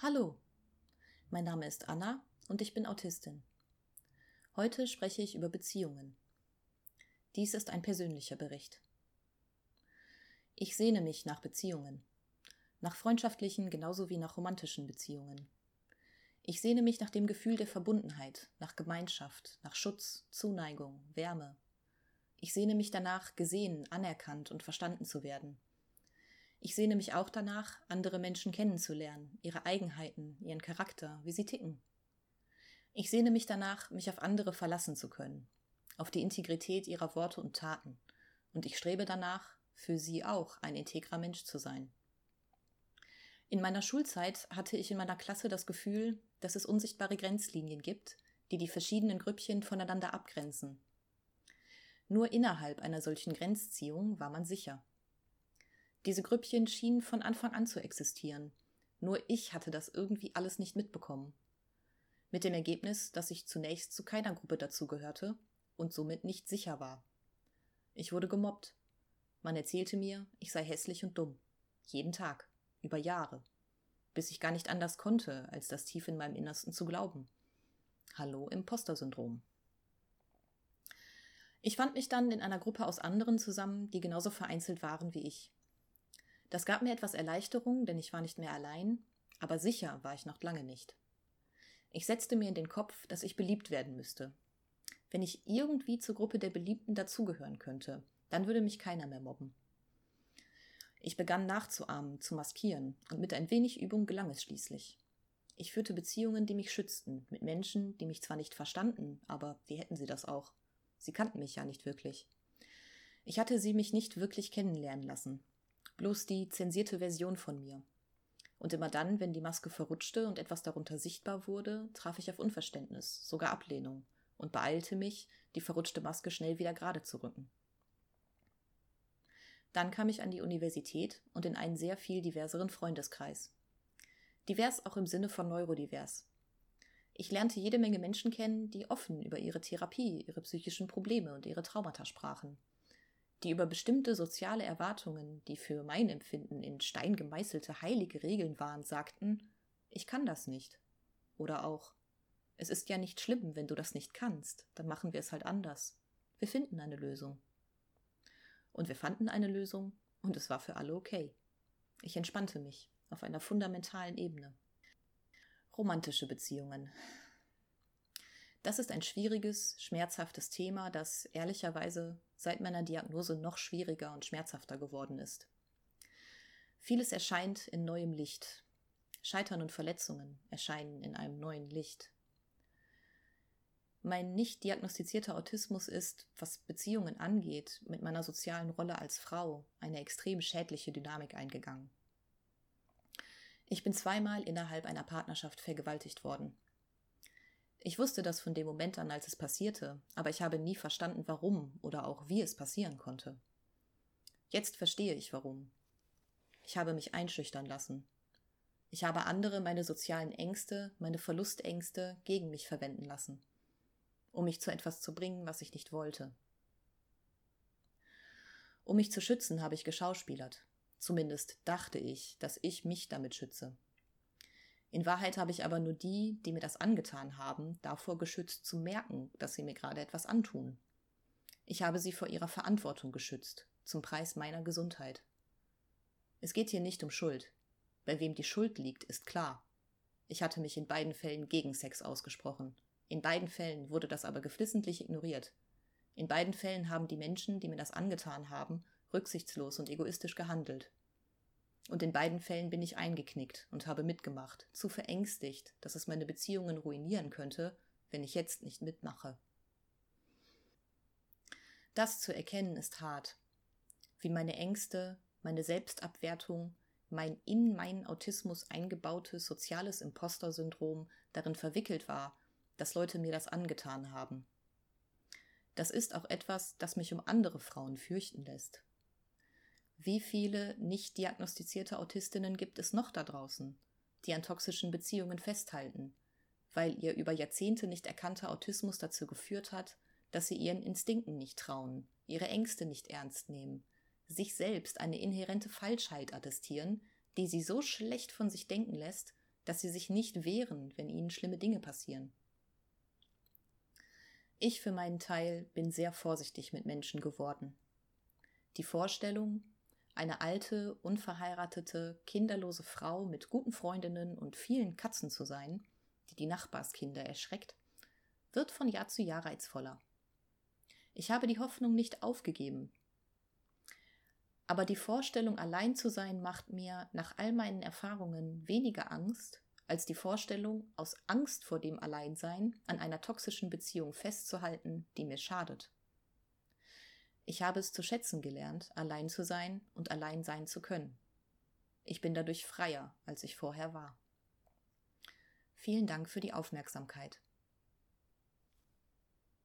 Hallo, mein Name ist Anna und ich bin Autistin. Heute spreche ich über Beziehungen. Dies ist ein persönlicher Bericht. Ich sehne mich nach Beziehungen, nach freundschaftlichen genauso wie nach romantischen Beziehungen. Ich sehne mich nach dem Gefühl der Verbundenheit, nach Gemeinschaft, nach Schutz, Zuneigung, Wärme. Ich sehne mich danach, gesehen, anerkannt und verstanden zu werden. Ich sehne mich auch danach, andere Menschen kennenzulernen, ihre Eigenheiten, ihren Charakter, wie sie ticken. Ich sehne mich danach, mich auf andere verlassen zu können, auf die Integrität ihrer Worte und Taten, und ich strebe danach, für sie auch ein integrer Mensch zu sein. In meiner Schulzeit hatte ich in meiner Klasse das Gefühl, dass es unsichtbare Grenzlinien gibt, die die verschiedenen Grüppchen voneinander abgrenzen. Nur innerhalb einer solchen Grenzziehung war man sicher. Diese Grüppchen schienen von Anfang an zu existieren. Nur ich hatte das irgendwie alles nicht mitbekommen. Mit dem Ergebnis, dass ich zunächst zu keiner Gruppe dazugehörte und somit nicht sicher war. Ich wurde gemobbt. Man erzählte mir, ich sei hässlich und dumm. Jeden Tag. Über Jahre. Bis ich gar nicht anders konnte, als das tief in meinem Innersten zu glauben. Hallo Imposter-Syndrom. Ich fand mich dann in einer Gruppe aus anderen zusammen, die genauso vereinzelt waren wie ich. Das gab mir etwas Erleichterung, denn ich war nicht mehr allein, aber sicher war ich noch lange nicht. Ich setzte mir in den Kopf, dass ich beliebt werden müsste. Wenn ich irgendwie zur Gruppe der Beliebten dazugehören könnte, dann würde mich keiner mehr mobben. Ich begann nachzuahmen, zu maskieren, und mit ein wenig Übung gelang es schließlich. Ich führte Beziehungen, die mich schützten, mit Menschen, die mich zwar nicht verstanden, aber wie hätten sie das auch? Sie kannten mich ja nicht wirklich. Ich hatte sie mich nicht wirklich kennenlernen lassen, bloß die zensierte Version von mir. Und immer dann, wenn die Maske verrutschte und etwas darunter sichtbar wurde, traf ich auf Unverständnis, sogar Ablehnung, und beeilte mich, die verrutschte Maske schnell wieder gerade zu rücken. Dann kam ich an die Universität und in einen sehr viel diverseren Freundeskreis. Divers auch im Sinne von neurodivers. Ich lernte jede Menge Menschen kennen, die offen über ihre Therapie, ihre psychischen Probleme und ihre Traumata sprachen die über bestimmte soziale Erwartungen, die für mein Empfinden in Stein gemeißelte heilige Regeln waren, sagten, ich kann das nicht. Oder auch, es ist ja nicht schlimm, wenn du das nicht kannst, dann machen wir es halt anders. Wir finden eine Lösung. Und wir fanden eine Lösung, und es war für alle okay. Ich entspannte mich auf einer fundamentalen Ebene. Romantische Beziehungen. Das ist ein schwieriges, schmerzhaftes Thema, das ehrlicherweise seit meiner Diagnose noch schwieriger und schmerzhafter geworden ist. Vieles erscheint in neuem Licht. Scheitern und Verletzungen erscheinen in einem neuen Licht. Mein nicht diagnostizierter Autismus ist, was Beziehungen angeht, mit meiner sozialen Rolle als Frau eine extrem schädliche Dynamik eingegangen. Ich bin zweimal innerhalb einer Partnerschaft vergewaltigt worden. Ich wusste das von dem Moment an, als es passierte, aber ich habe nie verstanden, warum oder auch wie es passieren konnte. Jetzt verstehe ich warum. Ich habe mich einschüchtern lassen. Ich habe andere meine sozialen Ängste, meine Verlustängste gegen mich verwenden lassen, um mich zu etwas zu bringen, was ich nicht wollte. Um mich zu schützen, habe ich geschauspielert. Zumindest dachte ich, dass ich mich damit schütze. In Wahrheit habe ich aber nur die, die mir das angetan haben, davor geschützt zu merken, dass sie mir gerade etwas antun. Ich habe sie vor ihrer Verantwortung geschützt, zum Preis meiner Gesundheit. Es geht hier nicht um Schuld. Bei wem die Schuld liegt, ist klar. Ich hatte mich in beiden Fällen gegen Sex ausgesprochen. In beiden Fällen wurde das aber geflissentlich ignoriert. In beiden Fällen haben die Menschen, die mir das angetan haben, rücksichtslos und egoistisch gehandelt. Und in beiden Fällen bin ich eingeknickt und habe mitgemacht, zu verängstigt, dass es meine Beziehungen ruinieren könnte, wenn ich jetzt nicht mitmache. Das zu erkennen ist hart. Wie meine Ängste, meine Selbstabwertung, mein in meinen Autismus eingebautes soziales Imposter-Syndrom darin verwickelt war, dass Leute mir das angetan haben. Das ist auch etwas, das mich um andere Frauen fürchten lässt. Wie viele nicht diagnostizierte Autistinnen gibt es noch da draußen, die an toxischen Beziehungen festhalten, weil ihr über Jahrzehnte nicht erkannter Autismus dazu geführt hat, dass sie ihren Instinkten nicht trauen, ihre Ängste nicht ernst nehmen, sich selbst eine inhärente Falschheit attestieren, die sie so schlecht von sich denken lässt, dass sie sich nicht wehren, wenn ihnen schlimme Dinge passieren. Ich für meinen Teil bin sehr vorsichtig mit Menschen geworden. Die Vorstellung, eine alte, unverheiratete, kinderlose Frau mit guten Freundinnen und vielen Katzen zu sein, die die Nachbarskinder erschreckt, wird von Jahr zu Jahr reizvoller. Ich habe die Hoffnung nicht aufgegeben. Aber die Vorstellung, allein zu sein, macht mir nach all meinen Erfahrungen weniger Angst als die Vorstellung, aus Angst vor dem Alleinsein an einer toxischen Beziehung festzuhalten, die mir schadet. Ich habe es zu schätzen gelernt, allein zu sein und allein sein zu können. Ich bin dadurch freier, als ich vorher war. Vielen Dank für die Aufmerksamkeit.